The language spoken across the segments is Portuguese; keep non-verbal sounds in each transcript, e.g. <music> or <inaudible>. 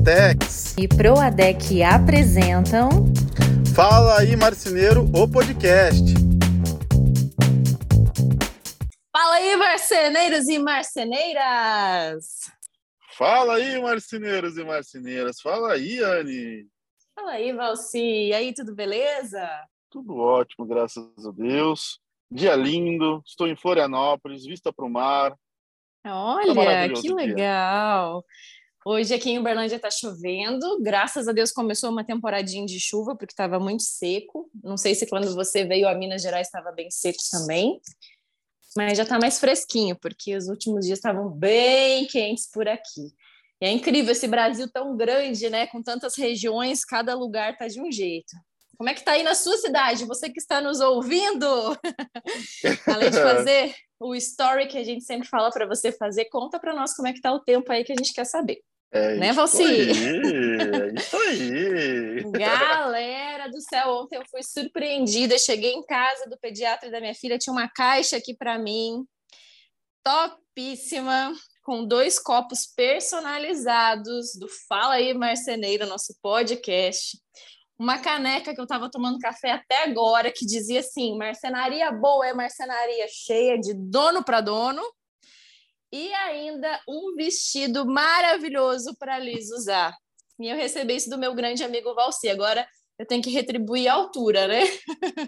Proatex e Proadec apresentam Fala aí Marceneiro, o podcast. Fala aí marceneiros e marceneiras. Fala aí marceneiros e marceneiras. Fala aí, Anne. Fala aí, Valci. E aí, tudo beleza? Tudo ótimo, graças a Deus. Dia lindo, estou em Florianópolis, vista para o mar. Olha, que legal. Hoje aqui em Uberlândia está chovendo. Graças a Deus começou uma temporadinha de chuva, porque estava muito seco. Não sei se quando você veio a Minas Gerais estava bem seco também. Mas já está mais fresquinho, porque os últimos dias estavam bem quentes por aqui. E é incrível esse Brasil tão grande, né? Com tantas regiões, cada lugar tá de um jeito. Como é que tá aí na sua cidade? Você que está nos ouvindo, <laughs> além de fazer o story que a gente sempre fala para você fazer, conta para nós como é que tá o tempo aí que a gente quer saber. É né, Valci? É isso aí. <laughs> Galera do céu, ontem eu fui surpreendida. Cheguei em casa do pediatra da minha filha, tinha uma caixa aqui para mim, topíssima, com dois copos personalizados do Fala aí Marceneiro, nosso podcast uma caneca que eu estava tomando café até agora, que dizia assim: marcenaria boa é marcenaria cheia de dono para dono. E ainda um vestido maravilhoso para Liz usar. E eu recebi isso do meu grande amigo Valci. Agora eu tenho que retribuir a altura, né?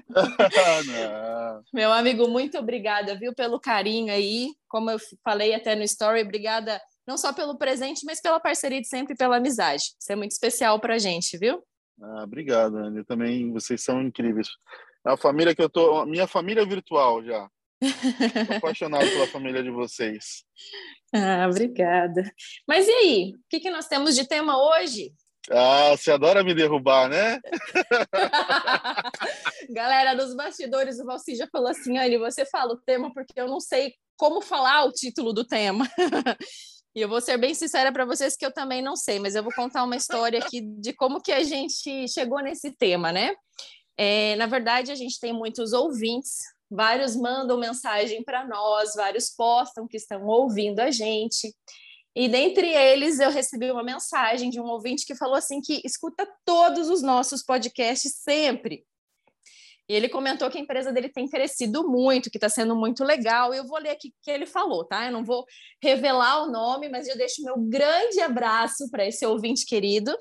<laughs> meu amigo, muito obrigada, viu, pelo carinho aí. Como eu falei até no story, obrigada não só pelo presente, mas pela parceria de sempre e pela amizade. Isso é muito especial para gente, viu? Ah, obrigado, Anny. Também vocês são incríveis. É a família que eu tô, minha família virtual já. Tô apaixonado pela família de vocês. <laughs> Ah, obrigada. Mas e aí, o que, que nós temos de tema hoje? Ah, você adora me derrubar, né? <laughs> Galera, nos bastidores, o Valci já falou assim, Anne, você fala o tema porque eu não sei como falar o título do tema. <laughs> E eu vou ser bem sincera para vocês que eu também não sei, mas eu vou contar uma história aqui de como que a gente chegou nesse tema, né? É, na verdade, a gente tem muitos ouvintes, vários mandam mensagem para nós, vários postam que estão ouvindo a gente. E dentre eles, eu recebi uma mensagem de um ouvinte que falou assim que escuta todos os nossos podcasts sempre. E ele comentou que a empresa dele tem crescido muito, que está sendo muito legal. Eu vou ler aqui o que ele falou, tá? Eu não vou revelar o nome, mas eu deixo meu grande abraço para esse ouvinte querido.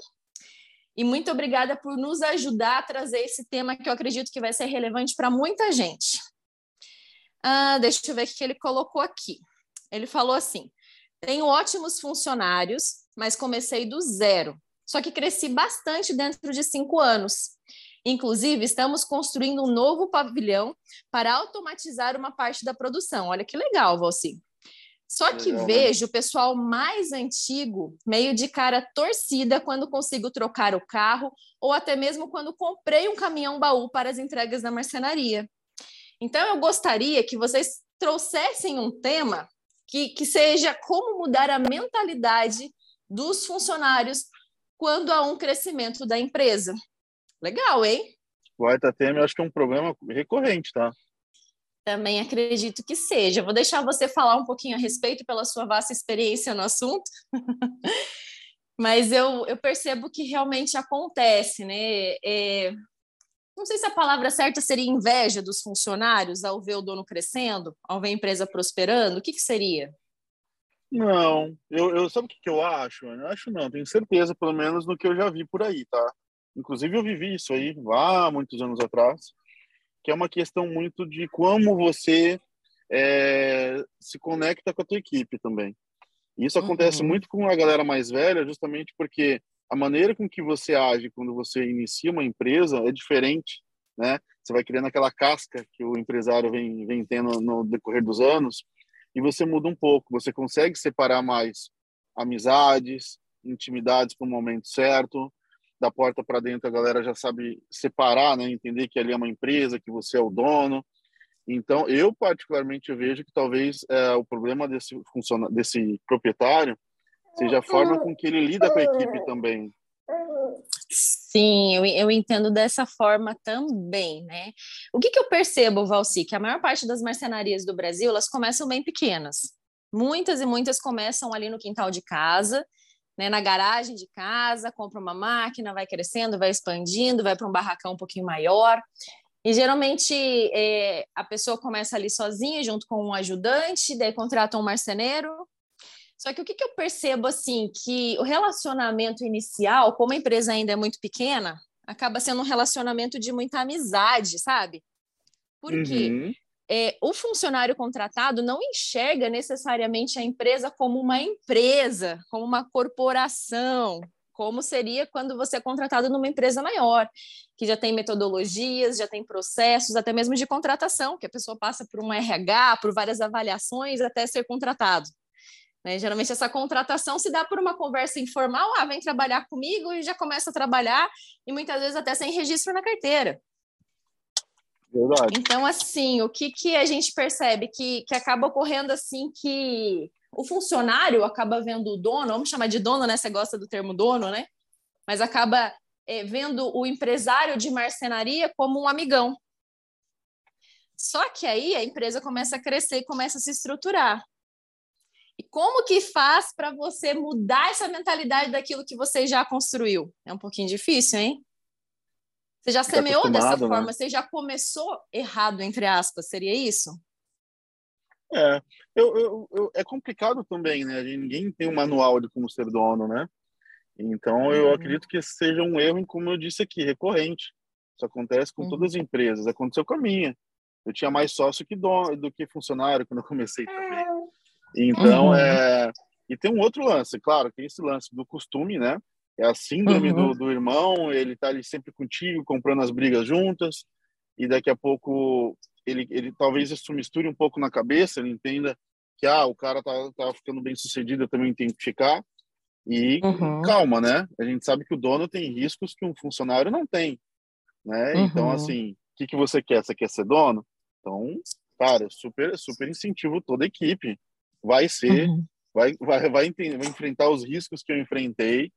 E muito obrigada por nos ajudar a trazer esse tema que eu acredito que vai ser relevante para muita gente. Ah, deixa eu ver o que ele colocou aqui. Ele falou assim: tenho ótimos funcionários, mas comecei do zero. Só que cresci bastante dentro de cinco anos. Inclusive, estamos construindo um novo pavilhão para automatizar uma parte da produção. Olha que legal, Valci. Só que legal, né? vejo o pessoal mais antigo meio de cara torcida quando consigo trocar o carro ou até mesmo quando comprei um caminhão baú para as entregas da marcenaria. Então, eu gostaria que vocês trouxessem um tema que, que seja como mudar a mentalidade dos funcionários quando há um crescimento da empresa. Legal, hein? O AITATM eu acho que é um problema recorrente, tá? Também acredito que seja. Vou deixar você falar um pouquinho a respeito pela sua vasta experiência no assunto. <laughs> Mas eu, eu percebo que realmente acontece, né? É, não sei se a palavra certa seria inveja dos funcionários ao ver o dono crescendo, ao ver a empresa prosperando. O que, que seria? Não, eu, eu sabe o que, que eu acho? Eu acho não, tenho certeza, pelo menos no que eu já vi por aí, tá? Inclusive, eu vivi isso aí há muitos anos atrás, que é uma questão muito de como você é, se conecta com a tua equipe também. Isso acontece uhum. muito com a galera mais velha, justamente porque a maneira com que você age quando você inicia uma empresa é diferente, né? Você vai criando aquela casca que o empresário vem, vem tendo no decorrer dos anos e você muda um pouco. Você consegue separar mais amizades, intimidades para o momento certo, da porta para dentro a galera já sabe separar, né? Entender que ali é uma empresa, que você é o dono. Então, eu particularmente vejo que talvez é, o problema desse desse proprietário seja a forma com que ele lida com a equipe também. Sim, eu, eu entendo dessa forma também, né? O que, que eu percebo, Valci, que a maior parte das marcenarias do Brasil, elas começam bem pequenas. Muitas e muitas começam ali no quintal de casa, né, na garagem de casa, compra uma máquina, vai crescendo, vai expandindo, vai para um barracão um pouquinho maior. E geralmente é, a pessoa começa ali sozinha, junto com um ajudante, daí contrata um marceneiro. Só que o que, que eu percebo assim, que o relacionamento inicial, como a empresa ainda é muito pequena, acaba sendo um relacionamento de muita amizade, sabe? Porque uhum. é, o funcionário contratado não enxerga necessariamente a empresa como uma empresa, como uma corporação, como seria quando você é contratado numa empresa maior, que já tem metodologias, já tem processos, até mesmo de contratação, que a pessoa passa por um RH, por várias avaliações até ser contratado. Né? Geralmente essa contratação se dá por uma conversa informal, ah, vem trabalhar comigo e já começa a trabalhar, e muitas vezes até sem registro na carteira. Verdade. Então, assim, o que, que a gente percebe? Que, que acaba ocorrendo assim que o funcionário acaba vendo o dono, vamos chamar de dono, né? Você gosta do termo dono, né? Mas acaba é, vendo o empresário de marcenaria como um amigão. Só que aí a empresa começa a crescer e começa a se estruturar. Como que faz para você mudar essa mentalidade daquilo que você já construiu? É um pouquinho difícil, hein? Você já semeou dessa né? forma, você já começou errado, entre aspas, seria isso? É, eu, eu, eu, é complicado também, né? Ninguém tem um manual de como ser dono, né? Então, eu uhum. acredito que seja um erro, como eu disse aqui, recorrente. Isso acontece com uhum. todas as empresas. Aconteceu com a minha. Eu tinha mais sócio que dono, do que funcionário quando eu comecei também. Então, uhum. é... E tem um outro lance, claro, tem esse lance do costume, né? É a síndrome uhum. do, do irmão, ele tá ali sempre contigo, comprando as brigas juntas, e daqui a pouco ele, ele talvez isso misture um pouco na cabeça, ele entenda que ah, o cara tá, tá ficando bem sucedido, eu também tenho que ficar. E uhum. calma, né? A gente sabe que o dono tem riscos que um funcionário não tem, né? Uhum. Então, assim, o que, que você quer? Você quer ser dono? Então, cara, super, super incentivo toda a equipe. Vai ser, uhum. vai, vai, vai, vai enfrentar os riscos que eu enfrentei,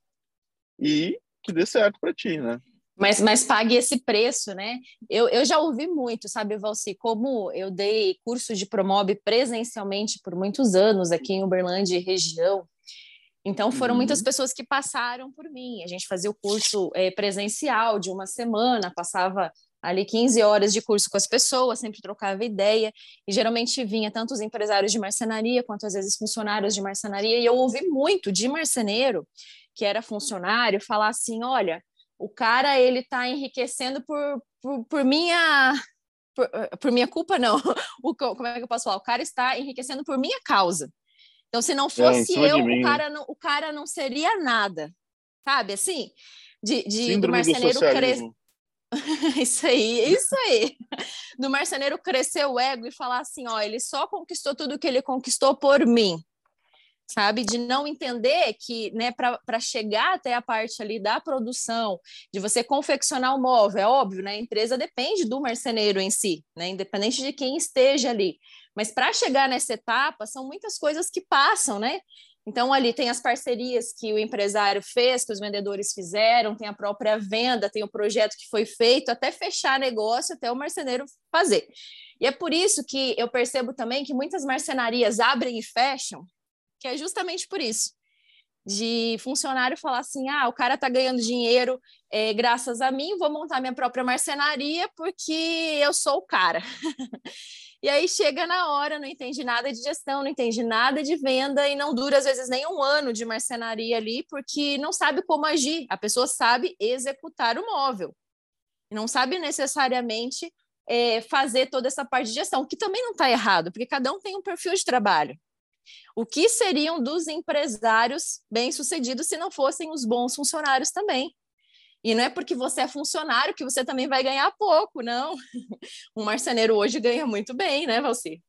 e que dê certo para ti, né? Mas, mas pague esse preço, né? Eu, eu já ouvi muito, sabe, Valci, como eu dei curso de Promob presencialmente por muitos anos aqui em Uberlândia e região. Então, foram uhum. muitas pessoas que passaram por mim. A gente fazia o curso é, presencial de uma semana, passava ali 15 horas de curso com as pessoas, sempre trocava ideia, e geralmente vinha tanto os empresários de marcenaria quanto às vezes funcionários de marcenaria, e eu ouvi muito de marceneiro que era funcionário falar assim, olha, o cara ele está enriquecendo por, por, por minha por, por, minha culpa não, <laughs> o, como é que eu posso falar? O cara está enriquecendo por minha causa. Então, se não é, fosse é, eu, o cara não, o cara não seria nada, sabe? Assim, de, de do marceneiro crescer. <laughs> isso aí, isso aí. Do marceneiro crescer o ego e falar assim: ó, ele só conquistou tudo que ele conquistou por mim sabe? De não entender que, né, para chegar até a parte ali da produção, de você confeccionar o móvel, é óbvio, né? A empresa depende do marceneiro em si, né? Independente de quem esteja ali. Mas para chegar nessa etapa, são muitas coisas que passam, né? Então, ali tem as parcerias que o empresário fez, que os vendedores fizeram, tem a própria venda, tem o projeto que foi feito, até fechar negócio, até o marceneiro fazer. E é por isso que eu percebo também que muitas marcenarias abrem e fecham, que é justamente por isso. De funcionário falar assim: ah, o cara tá ganhando dinheiro é, graças a mim, vou montar minha própria marcenaria porque eu sou o cara. <laughs> e aí chega na hora, não entende nada de gestão, não entende nada de venda e não dura às vezes nem um ano de marcenaria ali porque não sabe como agir. A pessoa sabe executar o móvel, não sabe necessariamente é, fazer toda essa parte de gestão, que também não está errado, porque cada um tem um perfil de trabalho. O que seriam dos empresários bem-sucedidos se não fossem os bons funcionários também? E não é porque você é funcionário que você também vai ganhar pouco, não. <laughs> Um marceneiro hoje ganha muito bem, né, Valci?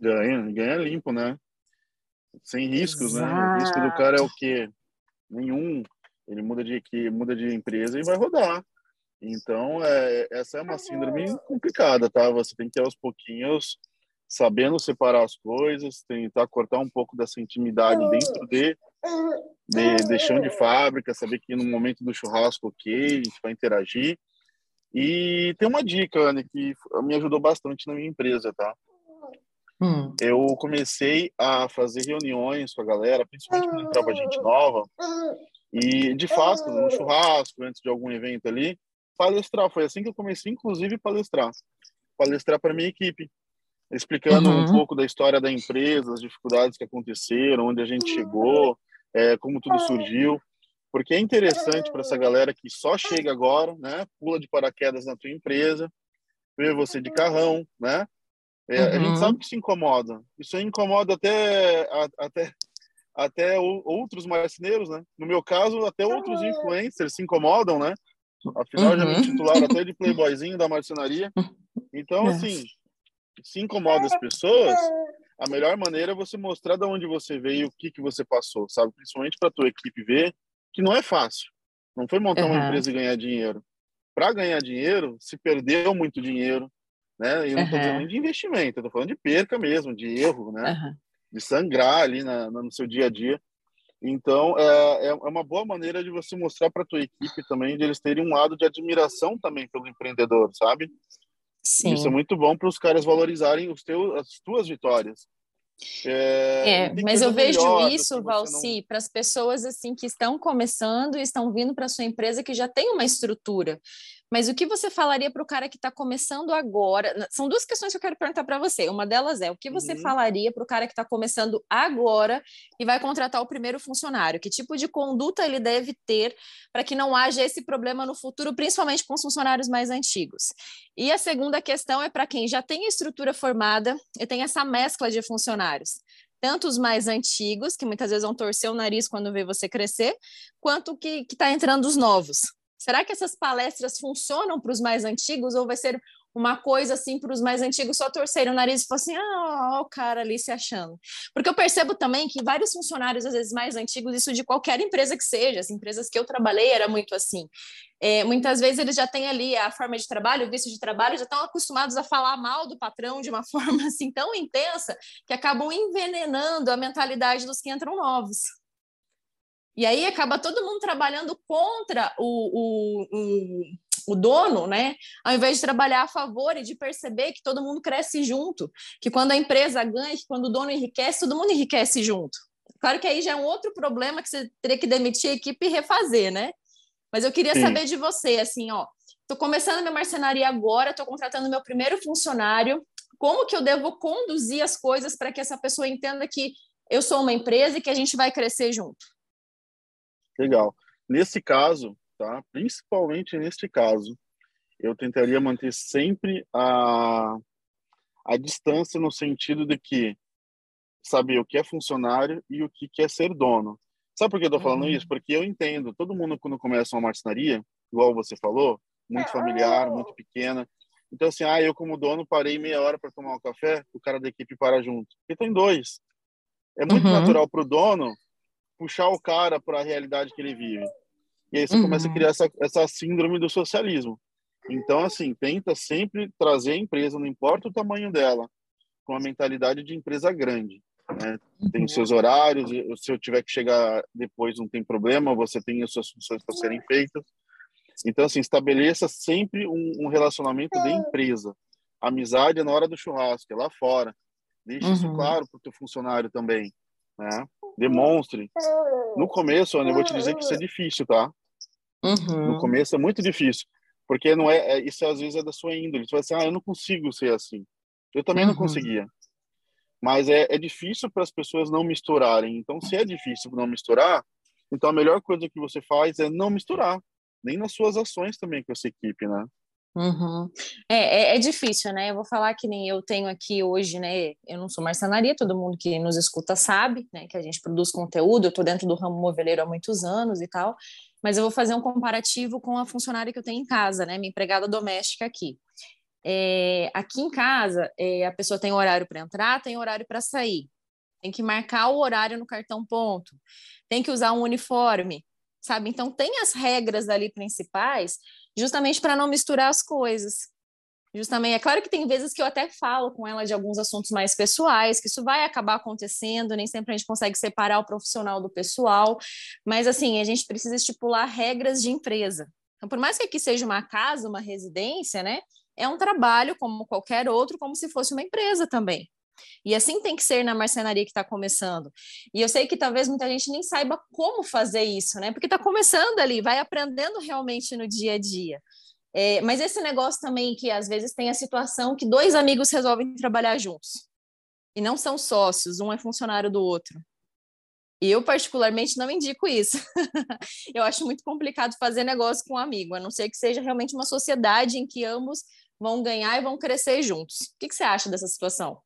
Ganha, ganha limpo, né? Sem riscos, Exato. né? O risco do cara é o quê? Nenhum. Ele muda de equipe, muda de empresa e vai rodar. Então, é, essa é uma síndrome complicada, tá? Você tem que aos pouquinhos sabendo separar as coisas, tentar cortar um pouco dessa intimidade dentro de, de, de chão de fábrica, saber que no momento do churrasco, ok, a gente vai interagir. E tem uma dica, Anne, que me ajudou bastante na minha empresa, tá? hum. eu comecei a fazer reuniões com a galera, principalmente quando entrava gente nova, e de fato, no churrasco, antes de algum evento ali, palestrar. Foi assim que eu comecei, inclusive, palestrar. Palestrar para minha equipe, explicando uhum. um pouco da história da empresa, as dificuldades que aconteceram, onde a gente chegou, é, como tudo surgiu. Porque é interessante para essa galera que só chega agora, né? Pula de paraquedas na tua empresa, vê você de carrão, né? É, uhum. A gente uhum. sabe que se incomoda. Isso incomoda até, até, até outros marceneiros, né? No meu caso, até outros influencers se incomodam, né? Afinal, uhum. já me uhum. titularam até de playboyzinho da marcenaria. Então, <laughs> é. assim, se incomoda as pessoas, a melhor maneira é você mostrar de onde você veio, o que, que você passou, sabe? Principalmente para tua equipe ver que não é fácil. Não foi montar uhum. uma empresa e ganhar dinheiro. Para ganhar dinheiro, se perdeu muito dinheiro, né? E não estou uhum. falando de investimento, estou falando de perca mesmo, de erro, né? Uhum. De sangrar ali na, no seu dia a dia. Então, é, é uma boa maneira de você mostrar para a tua equipe também, de eles terem um lado de admiração também pelo empreendedor, sabe? Sim. Isso é muito bom para os caras valorizarem os teus, as tuas vitórias. É, é mas eu vejo isso, Valci, não... para as pessoas assim que estão começando e estão vindo para sua empresa que já tem uma estrutura. Mas o que você falaria para o cara que está começando agora? São duas questões que eu quero perguntar para você. Uma delas é o que você uhum. falaria para o cara que está começando agora e vai contratar o primeiro funcionário? Que tipo de conduta ele deve ter para que não haja esse problema no futuro, principalmente com os funcionários mais antigos? E a segunda questão é para quem já tem a estrutura formada e tem essa mescla de funcionários tanto os mais antigos, que muitas vezes vão torcer o nariz quando vê você crescer, quanto que está entrando os novos. Será que essas palestras funcionam para os mais antigos ou vai ser uma coisa assim para os mais antigos só torcerem o nariz e falar assim, ah, o cara ali se achando. Porque eu percebo também que vários funcionários, às vezes mais antigos, isso de qualquer empresa que seja, as empresas que eu trabalhei era muito assim. É, muitas vezes eles já têm ali a forma de trabalho, o visto de trabalho, já estão acostumados a falar mal do patrão de uma <laughs> forma assim tão intensa que acabam envenenando a mentalidade dos que entram novos. E aí acaba todo mundo trabalhando contra o, o, o, o, dono, né? Ao invés de trabalhar a favor e de perceber que todo mundo cresce junto, que quando a empresa ganha, que quando o dono enriquece, todo mundo enriquece junto. Claro que aí já é um outro problema que você teria que demitir a equipe e refazer, né? Mas eu queria Sim. saber de você, assim, ó, estou começando minha marcenaria agora, estou contratando meu primeiro funcionário, como que eu devo conduzir as coisas para que essa pessoa entenda que eu sou uma empresa e que a gente vai crescer junto? Legal. Nesse caso, tá? Principalmente neste caso, eu tentaria manter sempre a, a distância no sentido de que saber o que é funcionário e o que é ser dono. Sabe por que eu tô falando uhum. isso? Porque eu entendo, todo mundo quando começa uma marcenaria, igual você falou, muito familiar, muito pequena. Então assim, ah, eu como dono parei meia hora para tomar um café, o cara da equipe para junto. E tem dois. É muito uhum. natural para o dono puxar o cara para a realidade que ele vive. E aí você uhum. começa a criar essa, essa síndrome do socialismo. Então, assim, tenta sempre trazer a empresa, não importa o tamanho dela, com a mentalidade de empresa grande. Né? Tem os seus horários, se eu tiver que chegar depois não tem problema, você tem as suas funções para serem feitas. Então, assim, estabeleça sempre um, um relacionamento de empresa. Amizade é na hora do churrasco, é lá fora. Deixe uhum. isso claro para o teu funcionário também. Né? Demonstre. No começo, Ana, eu vou te dizer que isso é difícil, tá? Uhum. No começo é muito difícil, porque não é, é, isso às vezes é da sua índole. Você vai assim, ah, eu não consigo ser assim. Eu também uhum. não conseguia. Mas é, é difícil para as pessoas não misturarem. Então, se é difícil não misturar, então a melhor coisa que você faz é não misturar, nem nas suas ações também com essa equipe, né? Uhum. É, é, é, difícil, né? Eu vou falar que nem eu tenho aqui hoje, né? Eu não sou marcenaria, todo mundo que nos escuta sabe, né? Que a gente produz conteúdo, eu tô dentro do ramo moveleiro há muitos anos e tal, mas eu vou fazer um comparativo com a funcionária que eu tenho em casa, né? Minha empregada doméstica aqui. É, aqui em casa, é, a pessoa tem horário para entrar, tem horário para sair, tem que marcar o horário no cartão ponto, tem que usar um uniforme, sabe? Então, tem as regras ali principais justamente para não misturar as coisas. Justamente, é claro que tem vezes que eu até falo com ela de alguns assuntos mais pessoais, que isso vai acabar acontecendo, nem sempre a gente consegue separar o profissional do pessoal, mas assim, a gente precisa estipular regras de empresa. Então, por mais que aqui seja uma casa, uma residência, né, é um trabalho como qualquer outro, como se fosse uma empresa também. E assim tem que ser na marcenaria que está começando. E eu sei que talvez muita gente nem saiba como fazer isso, né? Porque está começando ali, vai aprendendo realmente no dia a dia. É, mas esse negócio também que às vezes tem a situação que dois amigos resolvem trabalhar juntos e não são sócios, um é funcionário do outro. E eu, particularmente, não indico isso. <laughs> eu acho muito complicado fazer negócio com um amigo, a não ser que seja realmente uma sociedade em que ambos vão ganhar e vão crescer juntos. O que, que você acha dessa situação?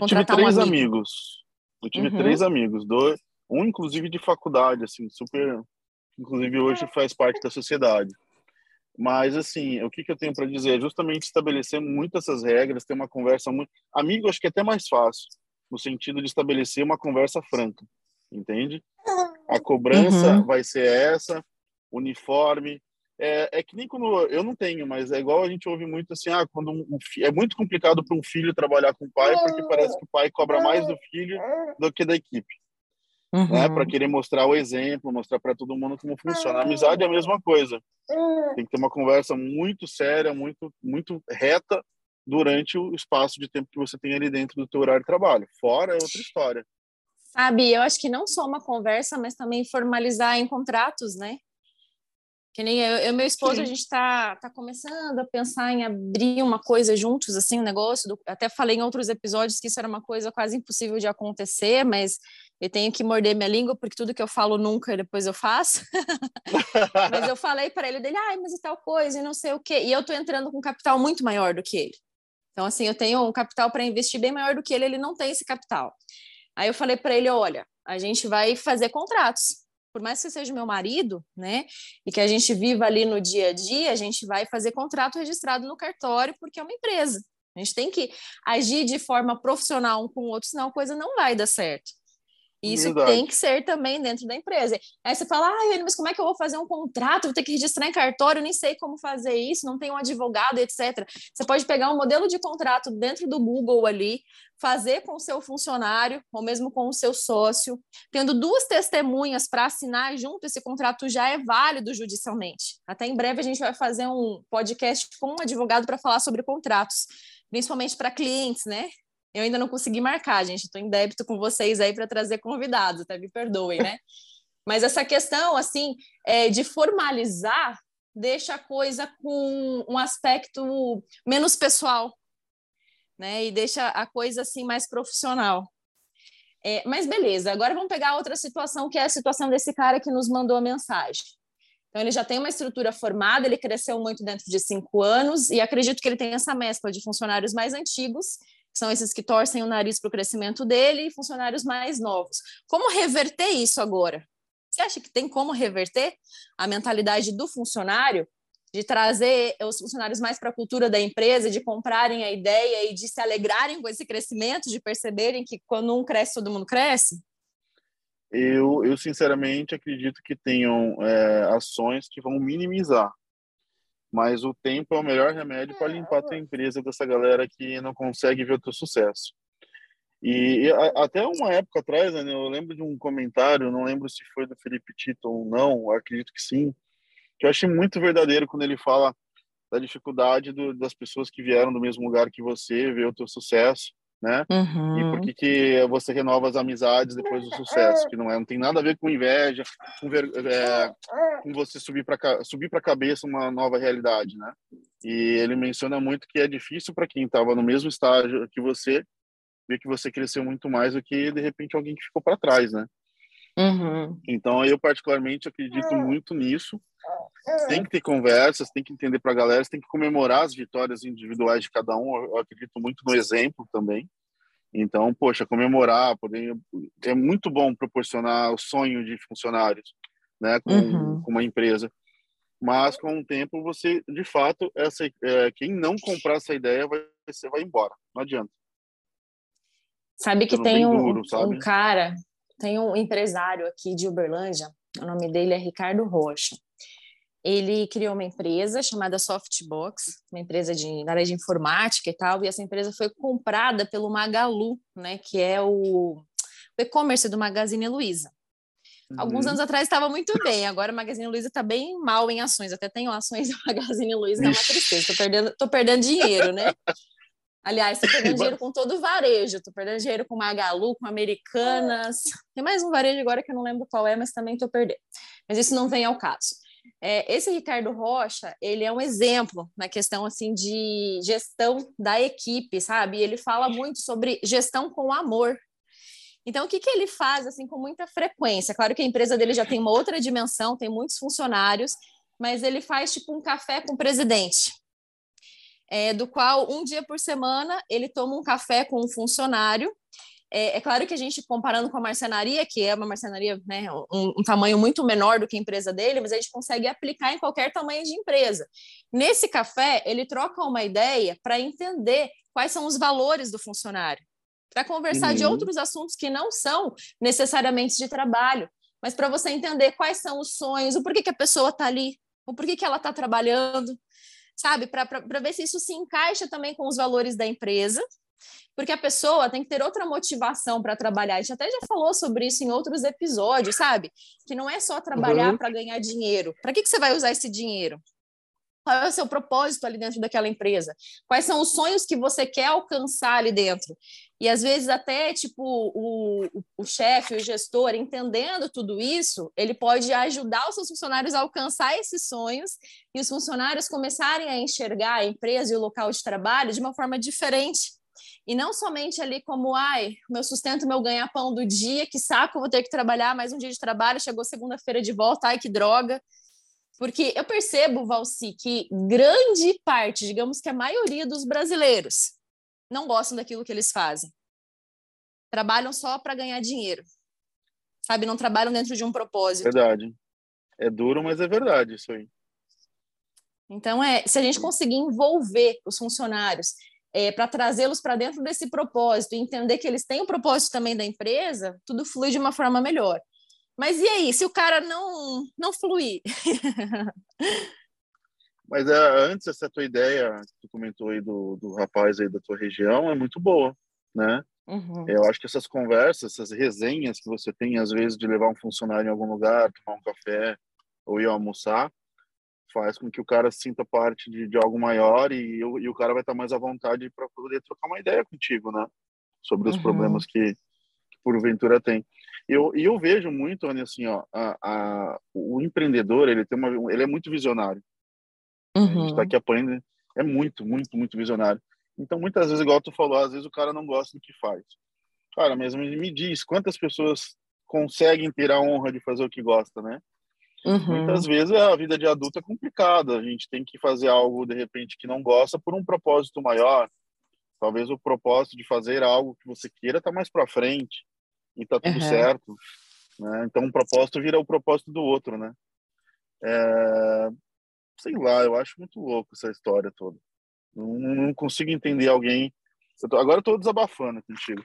Eu tive três um amigo. amigos. Eu tive uhum. três amigos, dois, um inclusive de faculdade, assim, super. Inclusive hoje faz parte da sociedade. Mas, assim, o que, que eu tenho para dizer é justamente estabelecer muito essas regras, ter uma conversa muito. Amigo, acho que é até mais fácil, no sentido de estabelecer uma conversa franca, entende? A cobrança uhum. vai ser essa, uniforme. É, é que nem quando. Eu não tenho, mas é igual a gente ouve muito assim: ah, quando um, é muito complicado para um filho trabalhar com o pai, porque parece que o pai cobra mais do filho do que da equipe uhum. né? Para querer mostrar o exemplo, mostrar para todo mundo como funciona. A amizade é a mesma coisa. Tem que ter uma conversa muito séria, muito, muito reta durante o espaço de tempo que você tem ali dentro do teu horário de trabalho. Fora é outra história. Sabe, eu acho que não só uma conversa, mas também formalizar em contratos, né? Que nem eu e meu esposo, Sim. a gente está tá começando a pensar em abrir uma coisa juntos, assim, um negócio. Do, até falei em outros episódios que isso era uma coisa quase impossível de acontecer, mas eu tenho que morder minha língua, porque tudo que eu falo nunca, depois eu faço. <laughs> mas eu falei para ele, dele, ai, mas e tal coisa, e não sei o quê. E eu tô entrando com capital muito maior do que ele. Então, assim, eu tenho um capital para investir bem maior do que ele, ele não tem esse capital. Aí eu falei para ele, olha, a gente vai fazer contratos por mais que seja meu marido, né, e que a gente viva ali no dia a dia, a gente vai fazer contrato registrado no cartório porque é uma empresa. A gente tem que agir de forma profissional um com o outro, senão a coisa não vai dar certo. E isso Verdade. tem que ser também dentro da empresa. Aí você fala, ah, mas como é que eu vou fazer um contrato? Vou ter que registrar em cartório, eu nem sei como fazer isso, não tenho um advogado, etc. Você pode pegar um modelo de contrato dentro do Google ali, fazer com o seu funcionário, ou mesmo com o seu sócio, tendo duas testemunhas para assinar junto, esse contrato já é válido judicialmente. Até em breve a gente vai fazer um podcast com um advogado para falar sobre contratos, principalmente para clientes, né? Eu ainda não consegui marcar, gente. Estou em débito com vocês aí para trazer convidados, até me perdoem, né? <laughs> Mas essa questão, assim, é, de formalizar deixa a coisa com um aspecto menos pessoal, né? E deixa a coisa assim mais profissional. É, mas beleza, agora vamos pegar outra situação, que é a situação desse cara que nos mandou a mensagem. Então, ele já tem uma estrutura formada, ele cresceu muito dentro de cinco anos, e acredito que ele tem essa mescla de funcionários mais antigos são esses que torcem o nariz para o crescimento dele e funcionários mais novos. Como reverter isso agora? Você acha que tem como reverter a mentalidade do funcionário de trazer os funcionários mais para a cultura da empresa, de comprarem a ideia e de se alegrarem com esse crescimento, de perceberem que quando um cresce, todo mundo cresce? Eu, eu sinceramente acredito que tenham é, ações que vão minimizar mas o tempo é o melhor remédio para limpar a tua empresa dessa galera que não consegue ver o teu sucesso. E, e a, até uma época atrás, né, eu lembro de um comentário, não lembro se foi do Felipe Tito ou não, acredito que sim, que eu achei muito verdadeiro quando ele fala da dificuldade do, das pessoas que vieram do mesmo lugar que você, ver o teu sucesso, né? Uhum. E por que, que você renova as amizades depois do sucesso? Que não é, não tem nada a ver com inveja, com, ver, é, com você subir para subir para a cabeça uma nova realidade, né? E ele menciona muito que é difícil para quem estava no mesmo estágio que você ver que você cresceu muito mais do que de repente alguém que ficou para trás, né? Uhum. Então eu particularmente acredito muito nisso. Tem que ter conversas, tem que entender para a galera, tem que comemorar as vitórias individuais de cada um. Eu acredito muito no exemplo também. Então, poxa, comemorar, poder é muito bom proporcionar o sonho de funcionários, né, com, uhum. com uma empresa. Mas com o tempo você, de fato, essa é, quem não comprar essa ideia vai você vai embora. Não adianta. Sabe que tem um, duro, sabe? um cara, tem um empresário aqui de Uberlândia, o nome dele é Ricardo Rocha ele criou uma empresa chamada Softbox, uma empresa de, na área de informática e tal, e essa empresa foi comprada pelo Magalu, né, que é o, o e-commerce do Magazine Luiza. Uhum. Alguns anos atrás estava muito bem, agora o Magazine Luiza está bem mal em ações, até tenho ações do <laughs> Magazine Luiza, é uma tristeza, estou perdendo, tô perdendo dinheiro, né? Aliás, estou perdendo dinheiro com todo o varejo. Estou perdendo dinheiro com Magalu, com Americanas. Tem mais um varejo agora que eu não lembro qual é, mas também estou perdendo. Mas isso não vem ao caso. É, esse Ricardo Rocha, ele é um exemplo na questão assim de gestão da equipe, sabe? Ele fala muito sobre gestão com amor. Então, o que, que ele faz assim com muita frequência? Claro que a empresa dele já tem uma outra dimensão, tem muitos funcionários, mas ele faz tipo um café com o presidente é, do qual um dia por semana ele toma um café com um funcionário. É, é, claro que a gente, comparando com a marcenaria, que é uma marcenaria, né, um, um, tamanho muito menor do que a empresa dele, mas a gente consegue aplicar em qualquer tamanho de empresa. Nesse café, ele troca uma ideia para entender quais são os valores do funcionário, para conversar uhum. de outros assuntos que não são necessariamente de trabalho, mas para você entender quais são os sonhos, o porquê que a pessoa está ali, o porquê que ela está trabalhando, sabe? Para ver se isso se encaixa também com os valores da empresa, porque a pessoa tem que ter outra motivação para trabalhar. A gente até já falou sobre isso em outros episódios, sabe? Que não é só trabalhar uhum. para ganhar dinheiro. Para que, que você vai usar esse dinheiro? Qual é o seu propósito ali dentro daquela empresa? Quais são os sonhos que você quer alcançar ali dentro? E às vezes até tipo o, o, o chefe, o gestor, entendendo tudo isso, ele pode ajudar os seus funcionários a alcançar esses sonhos e os funcionários começarem a enxergar a empresa e o local de trabalho de uma forma diferente. E não somente ali como, ai, meu sustento, meu ganha-pão do dia, que saco, vou ter que trabalhar mais um dia de trabalho, chegou segunda-feira de volta, ai, que droga. Porque eu percebo, Valci, que grande parte, digamos que a maioria dos brasileiros, não gostam daquilo que eles fazem. Trabalham só para ganhar dinheiro. Sabe? Não trabalham dentro de um propósito. Verdade. É duro, mas é verdade isso aí. Então, é, se a gente conseguir envolver os funcionários é, para trazê-los para dentro desse propósito e entender que eles têm o um propósito também da empresa, tudo flui de uma forma melhor. Mas e aí, se o cara não, não fluir? <laughs> Mas é, antes, essa tua ideia que tu comentou aí do, do rapaz aí da tua região é muito boa, né? Uhum. Eu acho que essas conversas, essas resenhas que você tem, às vezes, de levar um funcionário em algum lugar, tomar um café ou ir almoçar, faz com que o cara sinta parte de, de algo maior e, e o cara vai estar mais à vontade para poder trocar uma ideia contigo, né? Sobre os uhum. problemas que, que porventura tem. E eu, eu vejo muito, assim, ó, a, a, o empreendedor, ele tem uma, ele é muito visionário. Uhum. A gente está uhum. aqui apanhando, é muito, muito, muito visionário. Então, muitas vezes, igual tu falou, às vezes o cara não gosta do que faz. Cara, mesmo me diz, quantas pessoas conseguem ter a honra de fazer o que gosta, né? Uhum. Muitas vezes a vida de adulto é complicada. A gente tem que fazer algo, de repente, que não gosta por um propósito maior. Talvez o propósito de fazer algo que você queira está mais para frente e tá tudo uhum. certo. Né? Então, um propósito vira o propósito do outro, né? É sei lá, eu acho muito louco essa história toda. Não, não consigo entender alguém. Eu tô, agora eu estou desabafando contigo.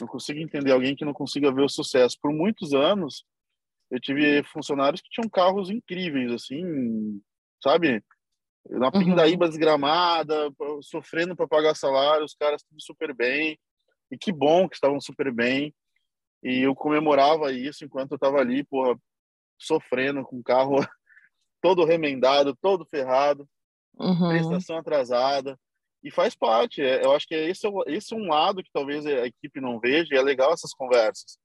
Não consigo entender alguém que não consiga ver o sucesso. Por muitos anos, eu tive funcionários que tinham carros incríveis, assim, sabe? Na pindaíba uhum. desgramada, sofrendo para pagar salário, os caras tudo super bem. E que bom que estavam super bem. E eu comemorava isso enquanto eu estava ali, porra, sofrendo com o carro <laughs> todo remendado, todo ferrado, uhum. prestação atrasada. E faz parte. É, eu acho que esse é, esse é um lado que talvez a equipe não veja, e é legal essas conversas.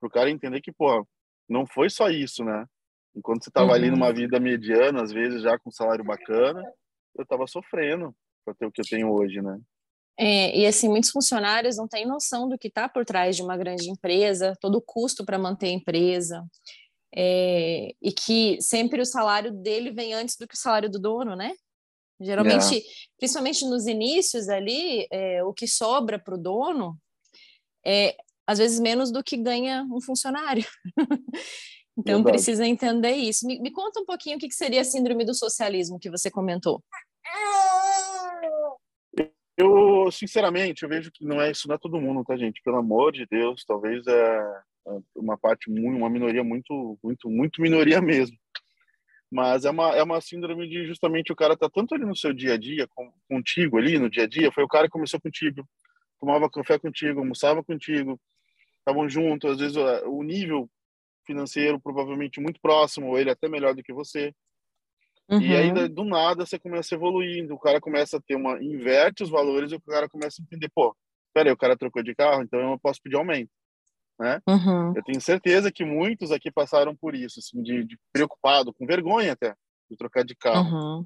Para o cara entender que, pô, não foi só isso, né? Enquanto você estava uhum. ali numa vida mediana, às vezes já com salário bacana, eu estava sofrendo para ter o que eu tenho hoje, né? É, e assim, muitos funcionários não têm noção do que está por trás de uma grande empresa, todo o custo para manter a empresa é, e que sempre o salário dele vem antes do que o salário do dono, né? Geralmente, yeah. principalmente nos inícios ali, é, o que sobra para o dono é às vezes menos do que ganha um funcionário. <laughs> então Verdade. precisa entender isso. Me, me, conta um pouquinho o que, que seria a síndrome do socialismo que você comentou. Eu, sinceramente, eu vejo que não é isso, não é todo mundo, tá, gente? Pelo amor de Deus, talvez é, uma parte uma minoria muito, muito, muito minoria mesmo. Mas é uma, é uma síndrome de justamente o cara tá tanto ali no seu dia a dia, com, contigo ali no dia a dia, foi o cara que começou contigo, tomava café contigo, almoçava contigo, estavam juntos, às vezes o nível financeiro provavelmente muito próximo, ou ele até melhor do que você. Uhum. E aí, do nada, você começa evoluindo, o cara começa a ter uma... inverte os valores e o cara começa a entender, pô, peraí, o cara trocou de carro, então eu posso pedir aumento, né? Uhum. Eu tenho certeza que muitos aqui passaram por isso, assim, de, de preocupado, com vergonha até, de trocar de carro. Uhum.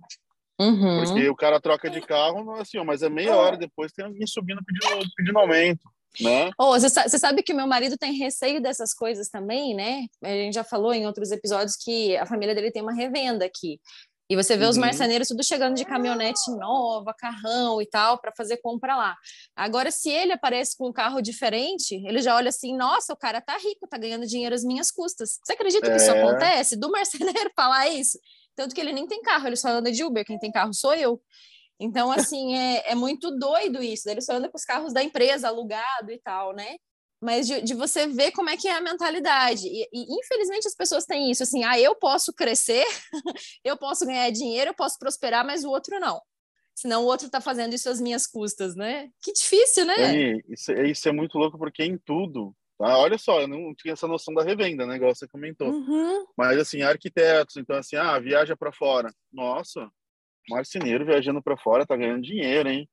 Uhum. Porque o cara troca de carro, é assim, ó, mas é meia hora depois tem alguém subindo pedindo, pedindo aumento. Né? Oh, você, sabe, você sabe que o meu marido tem receio dessas coisas também, né? A gente já falou em outros episódios que a família dele tem uma revenda aqui. E você vê uhum. os marceneiros tudo chegando de caminhonete nova, carrão e tal, para fazer compra lá. Agora, se ele aparece com um carro diferente, ele já olha assim: nossa, o cara tá rico, tá ganhando dinheiro às minhas custas. Você acredita que é... isso acontece? Do marceneiro <laughs> falar isso? Tanto que ele nem tem carro, ele só anda de Uber, quem tem carro sou eu. Então, assim, é, é muito doido isso. Ele só anda com os carros da empresa, alugado e tal, né? Mas de, de você ver como é que é a mentalidade. E, e, infelizmente as pessoas têm isso, assim, ah, eu posso crescer, <laughs> eu posso ganhar dinheiro, eu posso prosperar, mas o outro não. Senão o outro está fazendo isso às minhas custas, né? Que difícil, né? É, isso, isso é muito louco, porque em tudo Tá? Olha só, eu não tinha essa noção da revenda, né? Igual você comentou. Uhum. Mas, assim, arquitetos, então, assim, ah, viaja para fora. Nossa, marceneiro viajando para fora tá ganhando dinheiro, hein?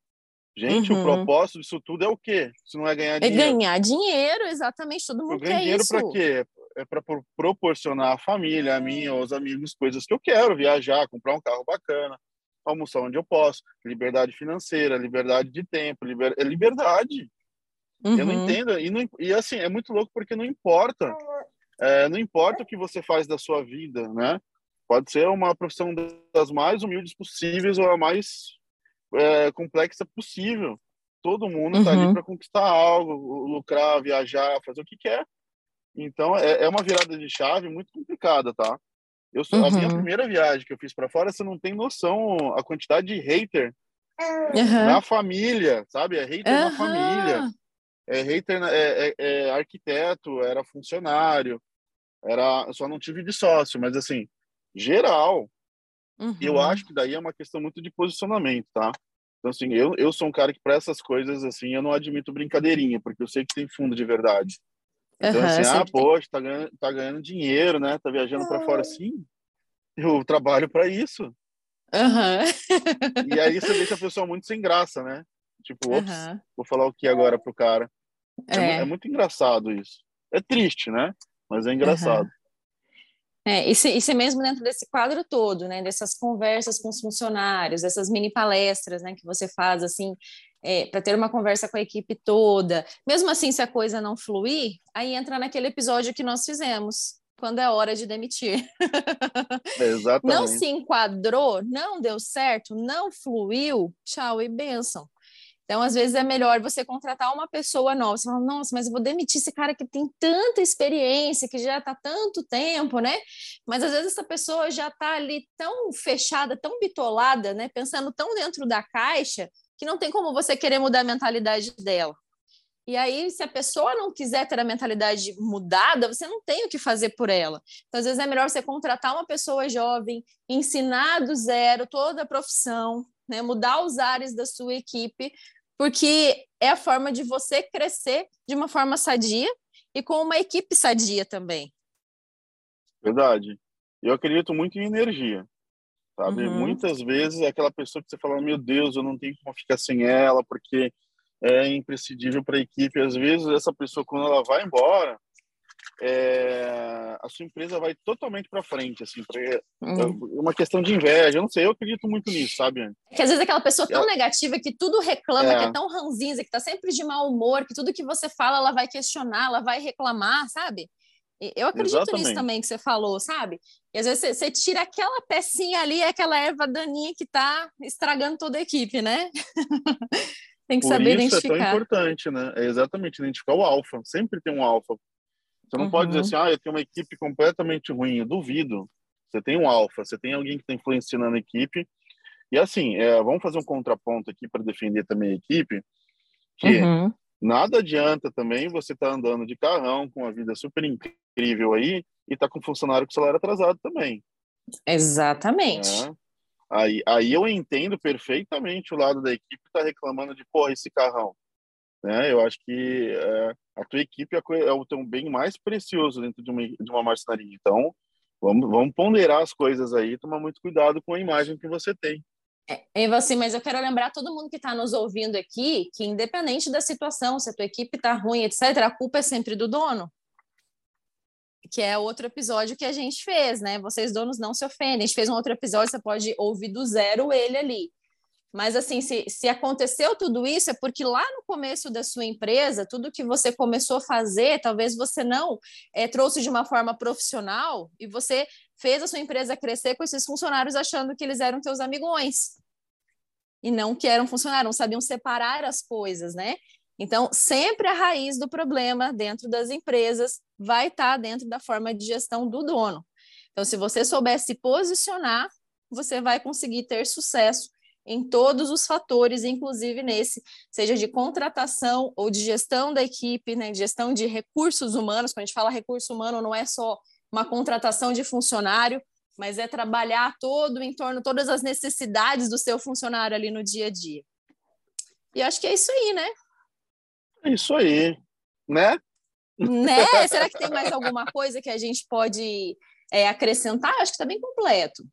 Gente, uhum. o propósito disso tudo é o quê? Se não é ganhar dinheiro? É ganhar dinheiro, exatamente. Todo mundo quer dinheiro isso. para quê? É para proporcionar à família, a mim, aos amigos, coisas que eu quero. Viajar, comprar um carro bacana, almoçar onde eu posso. Liberdade financeira, liberdade de tempo, liber... é liberdade. Uhum. Eu não uhum. entendo. E, não, e assim, é muito louco porque não importa. É, não importa o que você faz da sua vida, né? Pode ser uma profissão das mais humildes possíveis ou a mais é, complexa possível. Todo mundo está uhum. ali para conquistar algo, lucrar, viajar, fazer o que quer. Então, é, é uma virada de chave muito complicada, tá? Eu sou, uhum. A minha uhum. primeira viagem que eu fiz para fora, você não tem noção a quantidade de hater uhum. na família, sabe? É hater na família é hater, é, é, é, arquiteto, era funcionário, era só não tive de sócio, mas assim, geral, uhum. eu acho que daí é uma questão muito de posicionamento, tá? Então, assim, eu, eu sou um cara que para essas coisas, assim, eu não admito brincadeirinha, porque eu sei que tem fundo de verdade. Então, uhum, assim, ah, poxa, tá ganhando, tá ganhando dinheiro, né? Tá viajando para fora, sim. Eu trabalho para isso. Uhum. e aí você deixa a pessoa muito sem graça, né? Tipo, ops, uhum. vou falar o que agora pro cara? É. É, é. muito engraçado isso. É triste, né? Mas é engraçado. É, mesmo dentro desse quadro todo, né? Dessas conversas com os funcionários, essas mini palestras, né? Que você faz, assim, é, para ter uma conversa com a equipe toda. Mesmo assim, se a coisa não fluir, aí entra naquele episódio que nós fizemos, quando é hora de demitir. <laughs> Exatamente. Não se enquadrou, não deu certo, não fluiu, tchau e benção. Então, às vezes, é melhor você contratar uma pessoa nova. Você fala, nossa, mas eu vou demitir esse cara que tem tanta experiência, que já está tanto tempo, né? Mas às vezes essa pessoa já está ali tão fechada, tão bitolada, né? Pensando tão dentro da caixa, que não tem como você querer mudar a mentalidade dela. E aí, se a pessoa não quiser ter a mentalidade mudada, você não tem o que fazer por ela. Então, às vezes, é melhor você contratar uma pessoa jovem, ensinar do zero toda a profissão, né? mudar os ares da sua equipe porque é a forma de você crescer de uma forma sadia e com uma equipe sadia também. Verdade. Eu acredito muito em energia, sabe? Uhum. Muitas vezes é aquela pessoa que você fala, meu Deus, eu não tenho como ficar sem ela, porque é imprescindível para a equipe. Às vezes essa pessoa, quando ela vai embora, é, a sua empresa vai totalmente para frente, assim, pra, é uhum. uma questão de inveja, eu não sei, eu acredito muito nisso, sabe? É que às vezes aquela pessoa tão é, negativa que tudo reclama, é. que é tão ranzinza, que tá sempre de mau humor, que tudo que você fala ela vai questionar, ela vai reclamar, sabe? Eu acredito Exatamente. nisso também que você falou, sabe? E às vezes você, você tira aquela pecinha ali, aquela erva daninha que tá estragando toda a equipe, né? <laughs> tem que Por saber isso identificar. é tão importante, né? É exatamente, identificar o alfa. Sempre tem um alfa você não uhum. pode dizer assim, ah, eu tenho uma equipe completamente ruim. Eu duvido. Você tem um alfa, você tem alguém que está influenciando a equipe. E assim, é, vamos fazer um contraponto aqui para defender também a equipe, que uhum. nada adianta também você estar tá andando de carrão com uma vida super incrível aí e tá com funcionário com salário atrasado também. Exatamente. É. Aí, aí eu entendo perfeitamente o lado da equipe que tá reclamando de, porra, esse carrão. Né? Eu acho que é, a tua equipe é, é o teu bem mais precioso dentro de uma, de uma marcenaria. Então, vamos, vamos ponderar as coisas aí, tomar muito cuidado com a imagem que você tem. É, assim, mas eu quero lembrar todo mundo que está nos ouvindo aqui que, independente da situação, se a tua equipe está ruim, etc., a culpa é sempre do dono. Que é outro episódio que a gente fez, né? Vocês, donos, não se ofendem. A gente fez um outro episódio, você pode ouvir do zero ele ali. Mas, assim, se, se aconteceu tudo isso, é porque lá no começo da sua empresa, tudo que você começou a fazer, talvez você não é, trouxe de uma forma profissional e você fez a sua empresa crescer com esses funcionários achando que eles eram teus amigões. E não que eram funcionários, não sabiam separar as coisas, né? Então, sempre a raiz do problema dentro das empresas vai estar dentro da forma de gestão do dono. Então, se você souber se posicionar, você vai conseguir ter sucesso em todos os fatores, inclusive nesse, seja de contratação ou de gestão da equipe, né, de gestão de recursos humanos. Quando a gente fala recurso humano, não é só uma contratação de funcionário, mas é trabalhar todo em torno, todas as necessidades do seu funcionário ali no dia a dia. E acho que é isso aí, né? É isso aí, né? Né? Será que tem mais alguma coisa que a gente pode é, acrescentar? Acho que está bem completo.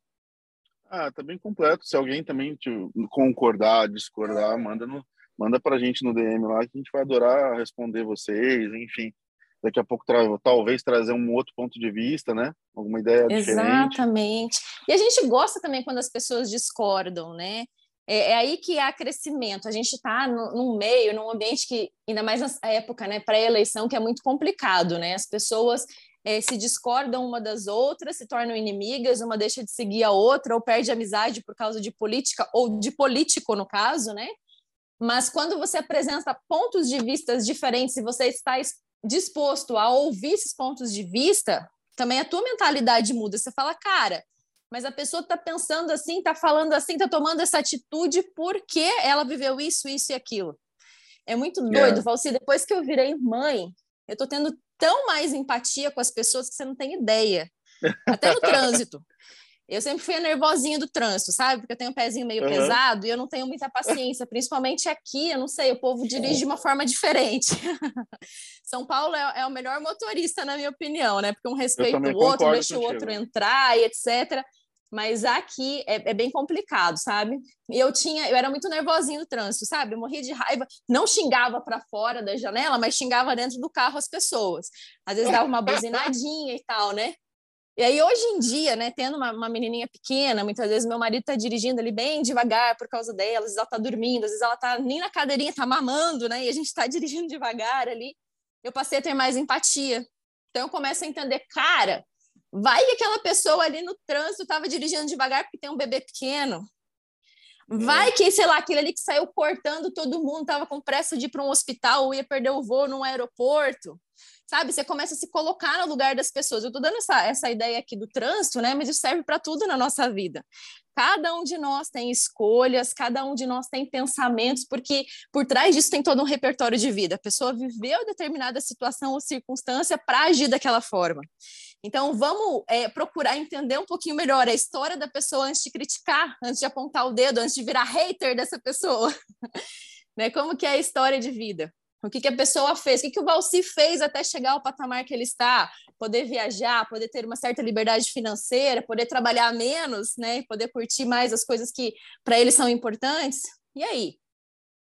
Ah, tá bem completo. Se alguém também te concordar, discordar, manda no, manda pra gente no DM lá que a gente vai adorar responder vocês, enfim. Daqui a pouco tra talvez trazer um outro ponto de vista, né? Alguma ideia Exatamente. diferente. Exatamente. E a gente gosta também quando as pessoas discordam, né? É, é aí que há crescimento. A gente está num meio, num ambiente que, ainda mais nessa época, né, pré-eleição, que é muito complicado, né? As pessoas é, se discordam uma das outras, se tornam inimigas, uma deixa de seguir a outra, ou perde amizade por causa de política, ou de político, no caso, né? Mas quando você apresenta pontos de vista diferentes e você está disposto a ouvir esses pontos de vista, também a tua mentalidade muda. Você fala, cara, mas a pessoa está pensando assim, está falando assim, está tomando essa atitude porque ela viveu isso, isso e aquilo. É muito doido, yeah. Valci. Depois que eu virei mãe, eu estou tendo tão mais empatia com as pessoas que você não tem ideia. Até no trânsito. Eu sempre fui a nervosinha do trânsito, sabe? Porque eu tenho um pezinho meio uhum. pesado e eu não tenho muita paciência, principalmente aqui, eu não sei, o povo dirige de uma forma diferente. <laughs> São Paulo é, é, o melhor motorista, na minha opinião, né? Porque um respeita o outro, deixa o outro entrar e etc. Mas aqui é, é, bem complicado, sabe? E eu tinha, eu era muito nervosinho no trânsito, sabe? Eu morria de raiva, não xingava para fora da janela, mas xingava dentro do carro as pessoas. Às vezes dava uma buzinadinha e tal, né? E aí, hoje em dia, né, tendo uma, uma menininha pequena, muitas vezes meu marido está dirigindo ali bem devagar por causa dela, às vezes ela está dormindo, às vezes ela está nem na cadeirinha, está mamando, né, e a gente está <laughs> dirigindo devagar ali. Eu passei a ter mais empatia. Então, eu começo a entender, cara, vai que aquela pessoa ali no trânsito estava dirigindo devagar porque tem um bebê pequeno. Vai é. que, sei lá, aquele ali que saiu cortando todo mundo, estava com pressa de ir para um hospital ou ia perder o voo num aeroporto sabe? Você começa a se colocar no lugar das pessoas. Eu estou dando essa, essa ideia aqui do trânsito, né? Mas isso serve para tudo na nossa vida. Cada um de nós tem escolhas, cada um de nós tem pensamentos, porque por trás disso tem todo um repertório de vida. A pessoa viveu determinada situação ou circunstância para agir daquela forma. Então, vamos é, procurar entender um pouquinho melhor a história da pessoa antes de criticar, antes de apontar o dedo, antes de virar hater dessa pessoa. <laughs> né? Como que é a história de vida? O que, que a pessoa fez? O que, que o Valci fez até chegar ao patamar que ele está? Poder viajar, poder ter uma certa liberdade financeira, poder trabalhar menos, né? Poder curtir mais as coisas que para ele são importantes. E aí?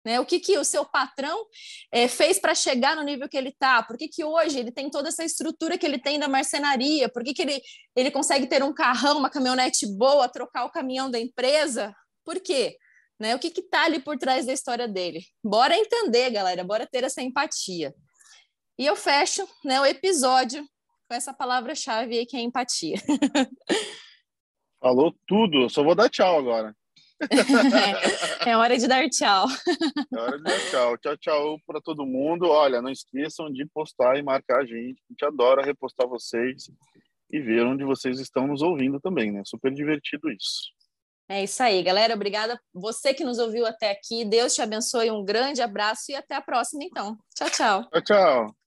Né? O que, que o seu patrão é, fez para chegar no nível que ele está? Por que, que hoje ele tem toda essa estrutura que ele tem da marcenaria? Por que, que ele, ele consegue ter um carrão, uma caminhonete boa, trocar o caminhão da empresa? Por quê? Né? O que está ali por trás da história dele? Bora entender, galera, bora ter essa empatia. E eu fecho né, o episódio com essa palavra-chave aí que é empatia. <laughs> Falou tudo, eu só vou dar tchau agora. <laughs> é hora de dar tchau. É hora de dar tchau. Tchau, tchau para todo mundo. Olha, não esqueçam de postar e marcar a gente. A gente adora repostar vocês e ver onde vocês estão nos ouvindo também, né? Super divertido isso. É isso aí, galera. Obrigada você que nos ouviu até aqui. Deus te abençoe. Um grande abraço e até a próxima, então. Tchau, tchau. Tchau, tchau.